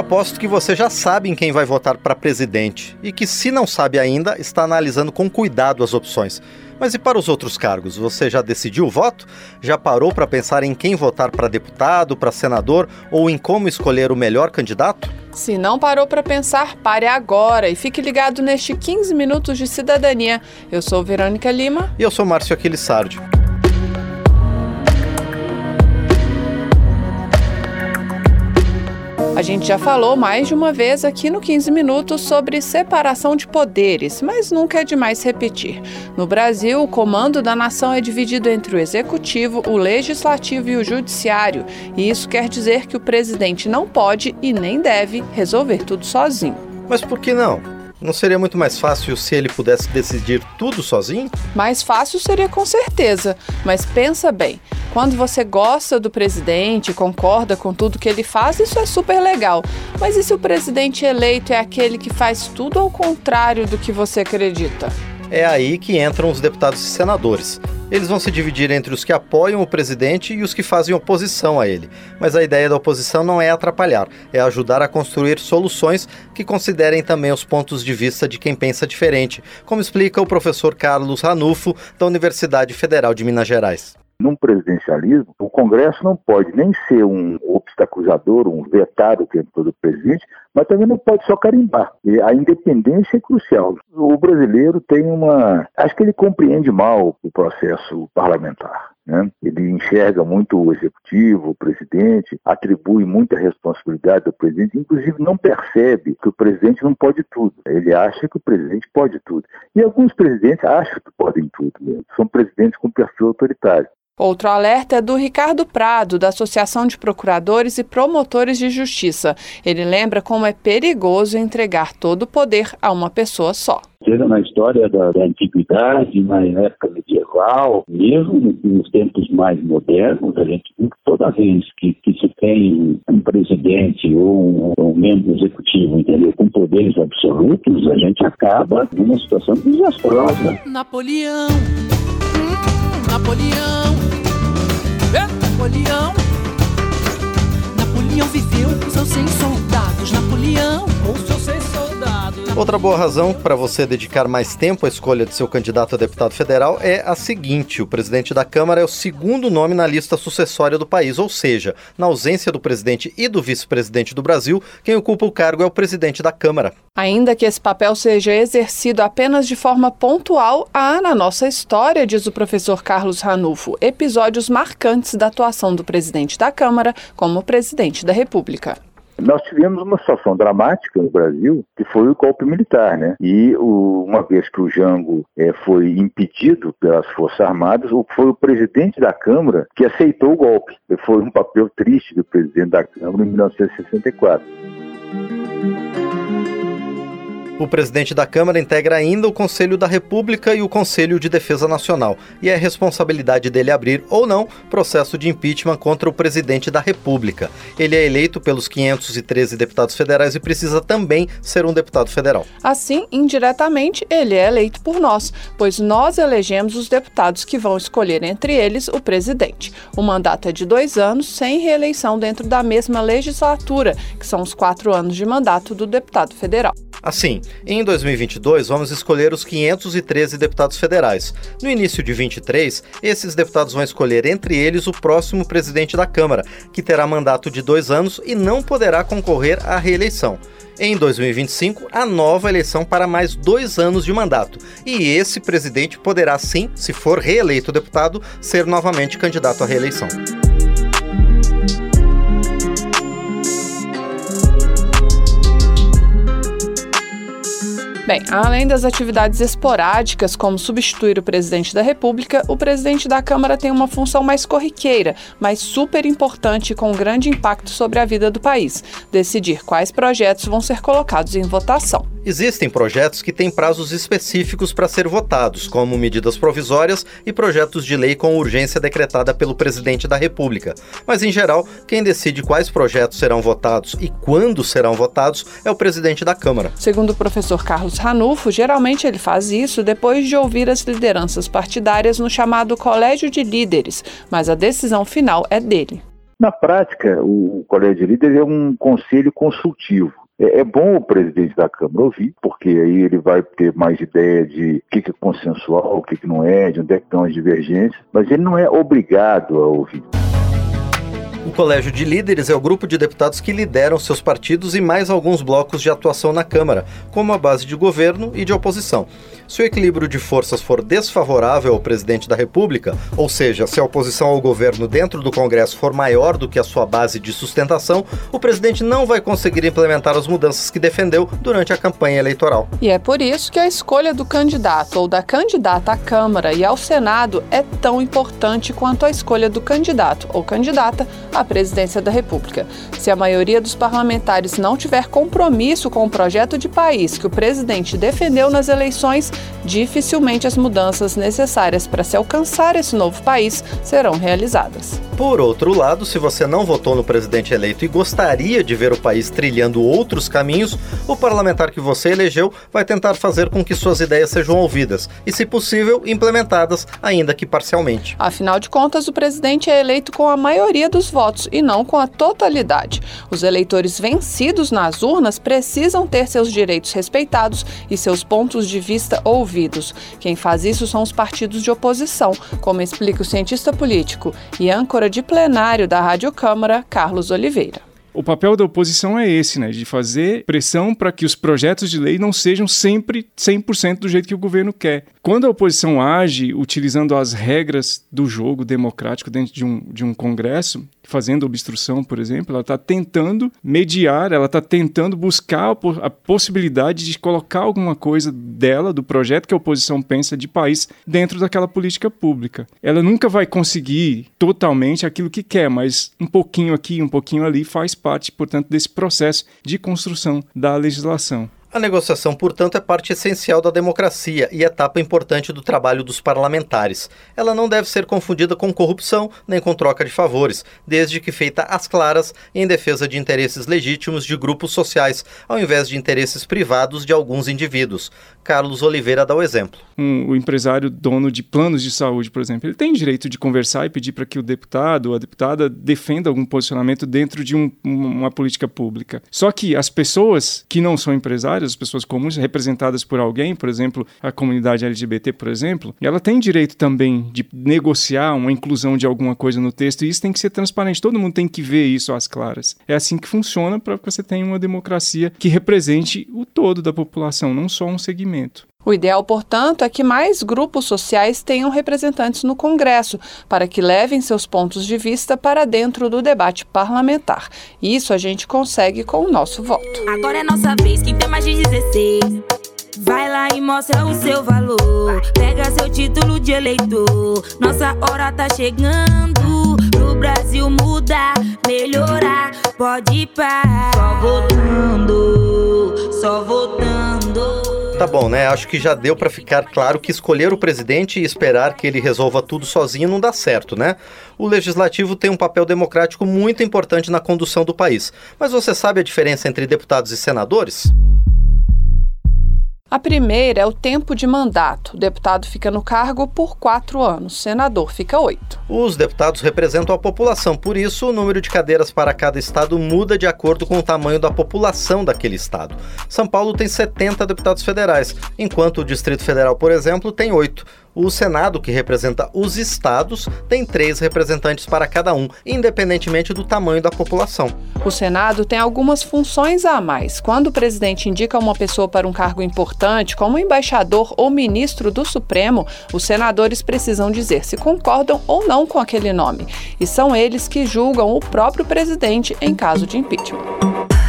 Aposto que você já sabe em quem vai votar para presidente e que, se não sabe ainda, está analisando com cuidado as opções. Mas e para os outros cargos? Você já decidiu o voto? Já parou para pensar em quem votar para deputado, para senador ou em como escolher o melhor candidato? Se não parou para pensar, pare agora e fique ligado neste 15 minutos de cidadania. Eu sou Verônica Lima. E eu sou Márcio Aquiles Sardi. A gente já falou mais de uma vez aqui no 15 Minutos sobre separação de poderes, mas nunca é demais repetir. No Brasil, o comando da nação é dividido entre o executivo, o legislativo e o judiciário, e isso quer dizer que o presidente não pode e nem deve resolver tudo sozinho. Mas por que não? Não seria muito mais fácil se ele pudesse decidir tudo sozinho? Mais fácil seria com certeza, mas pensa bem. Quando você gosta do presidente, concorda com tudo que ele faz, isso é super legal. Mas e se o presidente eleito é aquele que faz tudo ao contrário do que você acredita? É aí que entram os deputados e senadores. Eles vão se dividir entre os que apoiam o presidente e os que fazem oposição a ele. Mas a ideia da oposição não é atrapalhar, é ajudar a construir soluções que considerem também os pontos de vista de quem pensa diferente, como explica o professor Carlos Ranulfo, da Universidade Federal de Minas Gerais. Num presidencialismo, o Congresso não pode nem ser um obstaculizador, um vetado o tempo todo do presidente, mas também não pode só carimbar. E a independência é crucial. O brasileiro tem uma. Acho que ele compreende mal o processo parlamentar. Né? Ele enxerga muito o executivo, o presidente, atribui muita responsabilidade ao presidente, inclusive não percebe que o presidente não pode tudo. Ele acha que o presidente pode tudo. E alguns presidentes acham que podem tudo. Mesmo. São presidentes com perfil autoritário. Outro alerta é do Ricardo Prado, da Associação de Procuradores e Promotores de Justiça. Ele lembra como é perigoso entregar todo o poder a uma pessoa só. Seja na história da, da antiguidade, na época medieval, mesmo nos tempos mais modernos, a gente que toda vez que, que se tem um presidente ou um, um membro executivo entendeu, com poderes absolutos, a gente acaba numa situação desastrosa. Napoleão, hum, Napoleão, é. Napoleão Outra boa razão para você dedicar mais tempo à escolha de seu candidato a deputado federal é a seguinte: o presidente da Câmara é o segundo nome na lista sucessória do país, ou seja, na ausência do presidente e do vice-presidente do Brasil, quem ocupa o cargo é o presidente da Câmara. Ainda que esse papel seja exercido apenas de forma pontual, há na nossa história, diz o professor Carlos Ranulfo, episódios marcantes da atuação do presidente da Câmara como presidente da República. Nós tivemos uma situação dramática no Brasil, que foi o golpe militar, né? E o, uma vez que o Jango é, foi impedido pelas Forças Armadas, foi o presidente da Câmara que aceitou o golpe. Foi um papel triste do presidente da Câmara em 1964. O presidente da Câmara integra ainda o Conselho da República e o Conselho de Defesa Nacional, e é responsabilidade dele abrir ou não processo de impeachment contra o presidente da República. Ele é eleito pelos 513 deputados federais e precisa também ser um deputado federal. Assim, indiretamente, ele é eleito por nós, pois nós elegemos os deputados que vão escolher entre eles o presidente. O mandato é de dois anos, sem reeleição dentro da mesma legislatura, que são os quatro anos de mandato do deputado federal. Assim, em 2022 vamos escolher os 513 deputados federais. No início de 23, esses deputados vão escolher entre eles o próximo presidente da Câmara, que terá mandato de dois anos e não poderá concorrer à reeleição. Em 2025, a nova eleição para mais dois anos de mandato. E esse presidente poderá, sim, se for reeleito deputado, ser novamente candidato à reeleição. Bem, além das atividades esporádicas, como substituir o presidente da República, o presidente da Câmara tem uma função mais corriqueira, mas super importante e com grande impacto sobre a vida do país: decidir quais projetos vão ser colocados em votação. Existem projetos que têm prazos específicos para ser votados, como medidas provisórias e projetos de lei com urgência decretada pelo presidente da República. Mas, em geral, quem decide quais projetos serão votados e quando serão votados é o presidente da Câmara. Segundo o professor Carlos Ranulfo, geralmente ele faz isso depois de ouvir as lideranças partidárias no chamado Colégio de Líderes, mas a decisão final é dele. Na prática, o Colégio de Líderes é um conselho consultivo. É, é bom o presidente da Câmara ouvir, porque aí ele vai ter mais ideia de o que é consensual, o que não é, de onde é que estão as divergências, mas ele não é obrigado a ouvir. O Colégio de Líderes é o grupo de deputados que lideram seus partidos e mais alguns blocos de atuação na Câmara, como a base de governo e de oposição. Se o equilíbrio de forças for desfavorável ao presidente da República, ou seja, se a oposição ao governo dentro do Congresso for maior do que a sua base de sustentação, o presidente não vai conseguir implementar as mudanças que defendeu durante a campanha eleitoral. E é por isso que a escolha do candidato ou da candidata à Câmara e ao Senado é tão importante quanto a escolha do candidato ou candidata à presidência da República. Se a maioria dos parlamentares não tiver compromisso com o projeto de país que o presidente defendeu nas eleições, dificilmente as mudanças necessárias para se alcançar esse novo país serão realizadas. Por outro lado, se você não votou no presidente eleito e gostaria de ver o país trilhando outros caminhos, o parlamentar que você elegeu vai tentar fazer com que suas ideias sejam ouvidas e, se possível, implementadas, ainda que parcialmente. Afinal de contas, o presidente é eleito com a maioria dos votos e não com a totalidade. Os eleitores vencidos nas urnas precisam ter seus direitos respeitados e seus pontos de vista ouvidos. Quem faz isso são os partidos de oposição, como explica o cientista político e âncora de plenário da Rádio Câmara, Carlos Oliveira. O papel da oposição é esse, né, de fazer pressão para que os projetos de lei não sejam sempre 100% do jeito que o governo quer. Quando a oposição age utilizando as regras do jogo democrático dentro de um, de um congresso, fazendo obstrução, por exemplo, ela está tentando mediar, ela está tentando buscar a possibilidade de colocar alguma coisa dela, do projeto que a oposição pensa de país, dentro daquela política pública. Ela nunca vai conseguir totalmente aquilo que quer, mas um pouquinho aqui, um pouquinho ali faz parte, portanto, desse processo de construção da legislação. A negociação, portanto, é parte essencial da democracia e etapa importante do trabalho dos parlamentares. Ela não deve ser confundida com corrupção nem com troca de favores, desde que feita às claras em defesa de interesses legítimos de grupos sociais, ao invés de interesses privados de alguns indivíduos. Carlos Oliveira dá o exemplo. Um, o empresário dono de planos de saúde, por exemplo, ele tem direito de conversar e pedir para que o deputado ou a deputada defenda algum posicionamento dentro de um, uma política pública. Só que as pessoas que não são empresários as pessoas comuns, representadas por alguém, por exemplo, a comunidade LGBT, por exemplo, ela tem direito também de negociar uma inclusão de alguma coisa no texto, e isso tem que ser transparente. Todo mundo tem que ver isso às claras. É assim que funciona para que você tenha uma democracia que represente o todo da população, não só um segmento. O ideal, portanto, é que mais grupos sociais tenham representantes no Congresso, para que levem seus pontos de vista para dentro do debate parlamentar. Isso a gente consegue com o nosso voto. Agora é nossa vez, quem tem mais de 16. Vai lá e mostra o seu valor. Pega seu título de eleitor. Nossa hora tá chegando. Pro Brasil mudar, melhorar. Pode ir para. Só votando, só votando. Tá bom, né? Acho que já deu para ficar claro que escolher o presidente e esperar que ele resolva tudo sozinho não dá certo, né? O legislativo tem um papel democrático muito importante na condução do país. Mas você sabe a diferença entre deputados e senadores? A primeira é o tempo de mandato. O deputado fica no cargo por quatro anos, o senador fica oito. Os deputados representam a população, por isso o número de cadeiras para cada estado muda de acordo com o tamanho da população daquele estado. São Paulo tem 70 deputados federais, enquanto o Distrito Federal, por exemplo, tem oito. O Senado, que representa os estados, tem três representantes para cada um, independentemente do tamanho da população. O Senado tem algumas funções a mais. Quando o presidente indica uma pessoa para um cargo importante, como embaixador ou ministro do Supremo, os senadores precisam dizer se concordam ou não com aquele nome. E são eles que julgam o próprio presidente em caso de impeachment.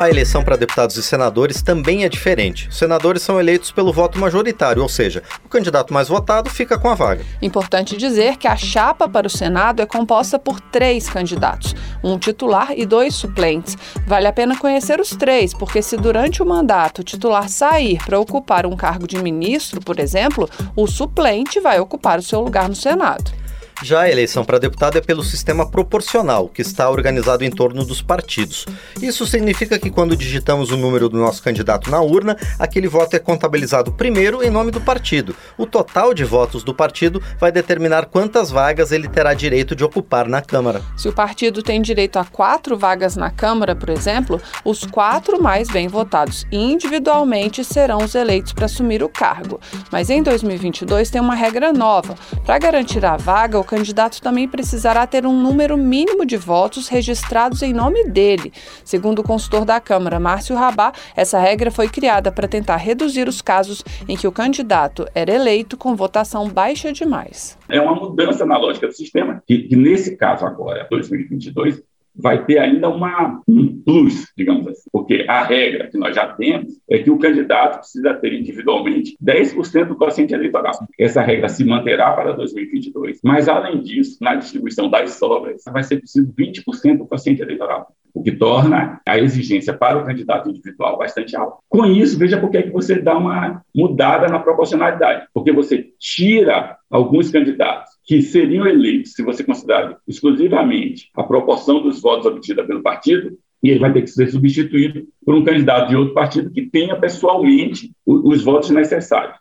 A eleição para deputados e senadores também é diferente. Os senadores são eleitos pelo voto majoritário, ou seja, o candidato mais votado fica com a vaga. Importante dizer que a chapa para o Senado é composta por três candidatos, um titular e dois suplentes. Vale a pena conhecer os três, porque se durante o mandato o titular sair para ocupar um cargo de ministro, por exemplo, o suplente vai ocupar o seu lugar no Senado. Já a eleição para deputado é pelo sistema proporcional, que está organizado em torno dos partidos. Isso significa que quando digitamos o número do nosso candidato na urna, aquele voto é contabilizado primeiro em nome do partido. O total de votos do partido vai determinar quantas vagas ele terá direito de ocupar na Câmara. Se o partido tem direito a quatro vagas na Câmara, por exemplo, os quatro mais bem votados individualmente serão os eleitos para assumir o cargo. Mas em 2022 tem uma regra nova. Para garantir a vaga, o candidato também precisará ter um número mínimo de votos registrados em nome dele. Segundo o consultor da Câmara, Márcio Rabá, essa regra foi criada para tentar reduzir os casos em que o candidato era eleito com votação baixa demais. É uma mudança na lógica do sistema, que, que nesse caso agora, 2022, vai ter ainda uma, um plus, digamos assim, porque a regra que nós já temos é que o candidato precisa ter individualmente 10% do quociente eleitoral. Essa regra se manterá para 2022, mas além disso, na distribuição das sobras, vai ser preciso 20% do quociente eleitoral o que torna a exigência para o candidato individual bastante alta. Com isso, veja por que é você dá uma mudada na proporcionalidade, porque você tira alguns candidatos que seriam eleitos, se você considerar exclusivamente a proporção dos votos obtida pelo partido, e ele vai ter que ser substituído por um candidato de outro partido que tenha pessoalmente os votos necessários.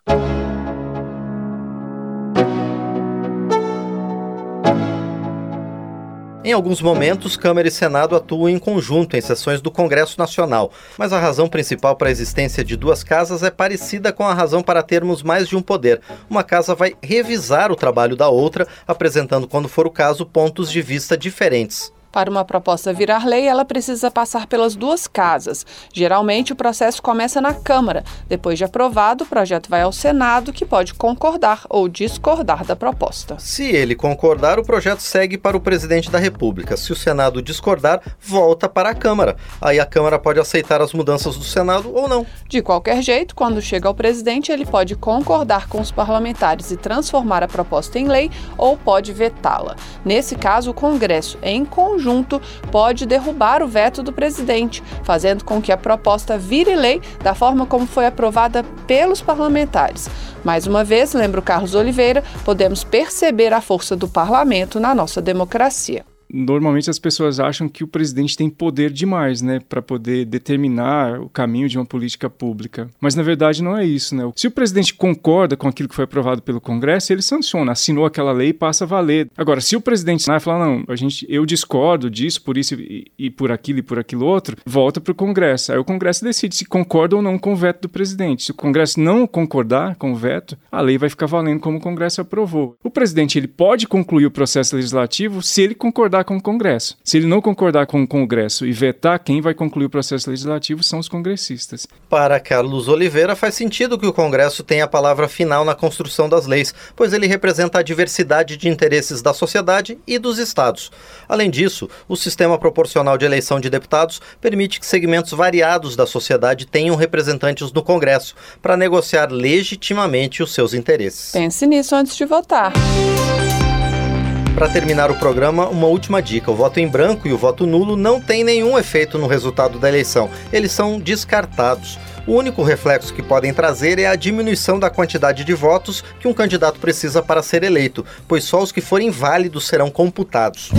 Em alguns momentos, Câmara e Senado atuam em conjunto em sessões do Congresso Nacional, mas a razão principal para a existência de duas casas é parecida com a razão para termos mais de um poder. Uma casa vai revisar o trabalho da outra, apresentando, quando for o caso, pontos de vista diferentes. Para uma proposta virar lei, ela precisa passar pelas duas casas. Geralmente, o processo começa na Câmara. Depois de aprovado, o projeto vai ao Senado, que pode concordar ou discordar da proposta. Se ele concordar, o projeto segue para o presidente da República. Se o Senado discordar, volta para a Câmara. Aí a Câmara pode aceitar as mudanças do Senado ou não. De qualquer jeito, quando chega ao presidente, ele pode concordar com os parlamentares e transformar a proposta em lei ou pode vetá-la. Nesse caso, o Congresso, em conjunto, conjunto pode derrubar o veto do presidente, fazendo com que a proposta vire lei da forma como foi aprovada pelos parlamentares. Mais uma vez, lembro Carlos Oliveira, podemos perceber a força do parlamento na nossa democracia normalmente as pessoas acham que o presidente tem poder demais, né, para poder determinar o caminho de uma política pública. Mas na verdade não é isso, né? Se o presidente concorda com aquilo que foi aprovado pelo Congresso, ele sanciona, assinou aquela lei e passa a valer. Agora, se o presidente vai falar não, a gente, eu discordo disso por isso e, e por aquilo e por aquilo outro, volta para o Congresso. Aí o Congresso decide se concorda ou não com o veto do presidente. Se o Congresso não concordar com o veto, a lei vai ficar valendo como o Congresso aprovou. O presidente ele pode concluir o processo legislativo se ele concordar concordar com o Congresso. Se ele não concordar com o Congresso e vetar, quem vai concluir o processo legislativo são os congressistas. Para Carlos Oliveira, faz sentido que o Congresso tenha a palavra final na construção das leis, pois ele representa a diversidade de interesses da sociedade e dos estados. Além disso, o sistema proporcional de eleição de deputados permite que segmentos variados da sociedade tenham representantes no Congresso para negociar legitimamente os seus interesses. Pense nisso antes de votar. Para terminar o programa, uma última dica: o voto em branco e o voto nulo não têm nenhum efeito no resultado da eleição, eles são descartados. O único reflexo que podem trazer é a diminuição da quantidade de votos que um candidato precisa para ser eleito, pois só os que forem válidos serão computados.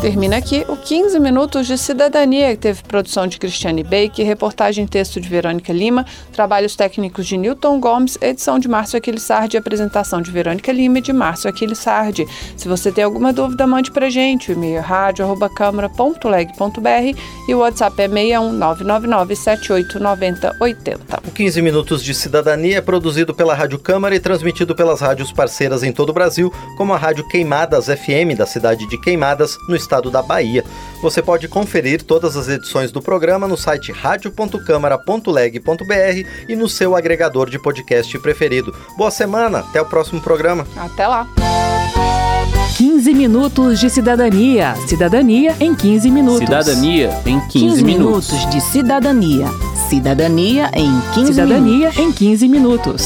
Termina aqui o 15 Minutos de Cidadania, que teve produção de Cristiane Bake, reportagem e texto de Verônica Lima, trabalhos técnicos de Newton Gomes, edição de Márcio Aquiles Sardi, apresentação de Verônica Lima e de Márcio Aquiles Sardi. Se você tem alguma dúvida, mande pra gente. O e-mail é rádio.câmara.leg.br e o WhatsApp é 61 999 789080. O 15 Minutos de Cidadania é produzido pela Rádio Câmara e transmitido pelas rádios parceiras em todo o Brasil, como a Rádio Queimadas FM da cidade de Queimadas, no estado estado da Bahia. Você pode conferir todas as edições do programa no site radio.câmara.leg.br e no seu agregador de podcast preferido. Boa semana, até o próximo programa. Até lá. 15 minutos de cidadania. Cidadania em 15 minutos. Cidadania em 15, 15 minutos. minutos de cidadania. Cidadania em 15 Cidadania minutos. em 15 minutos.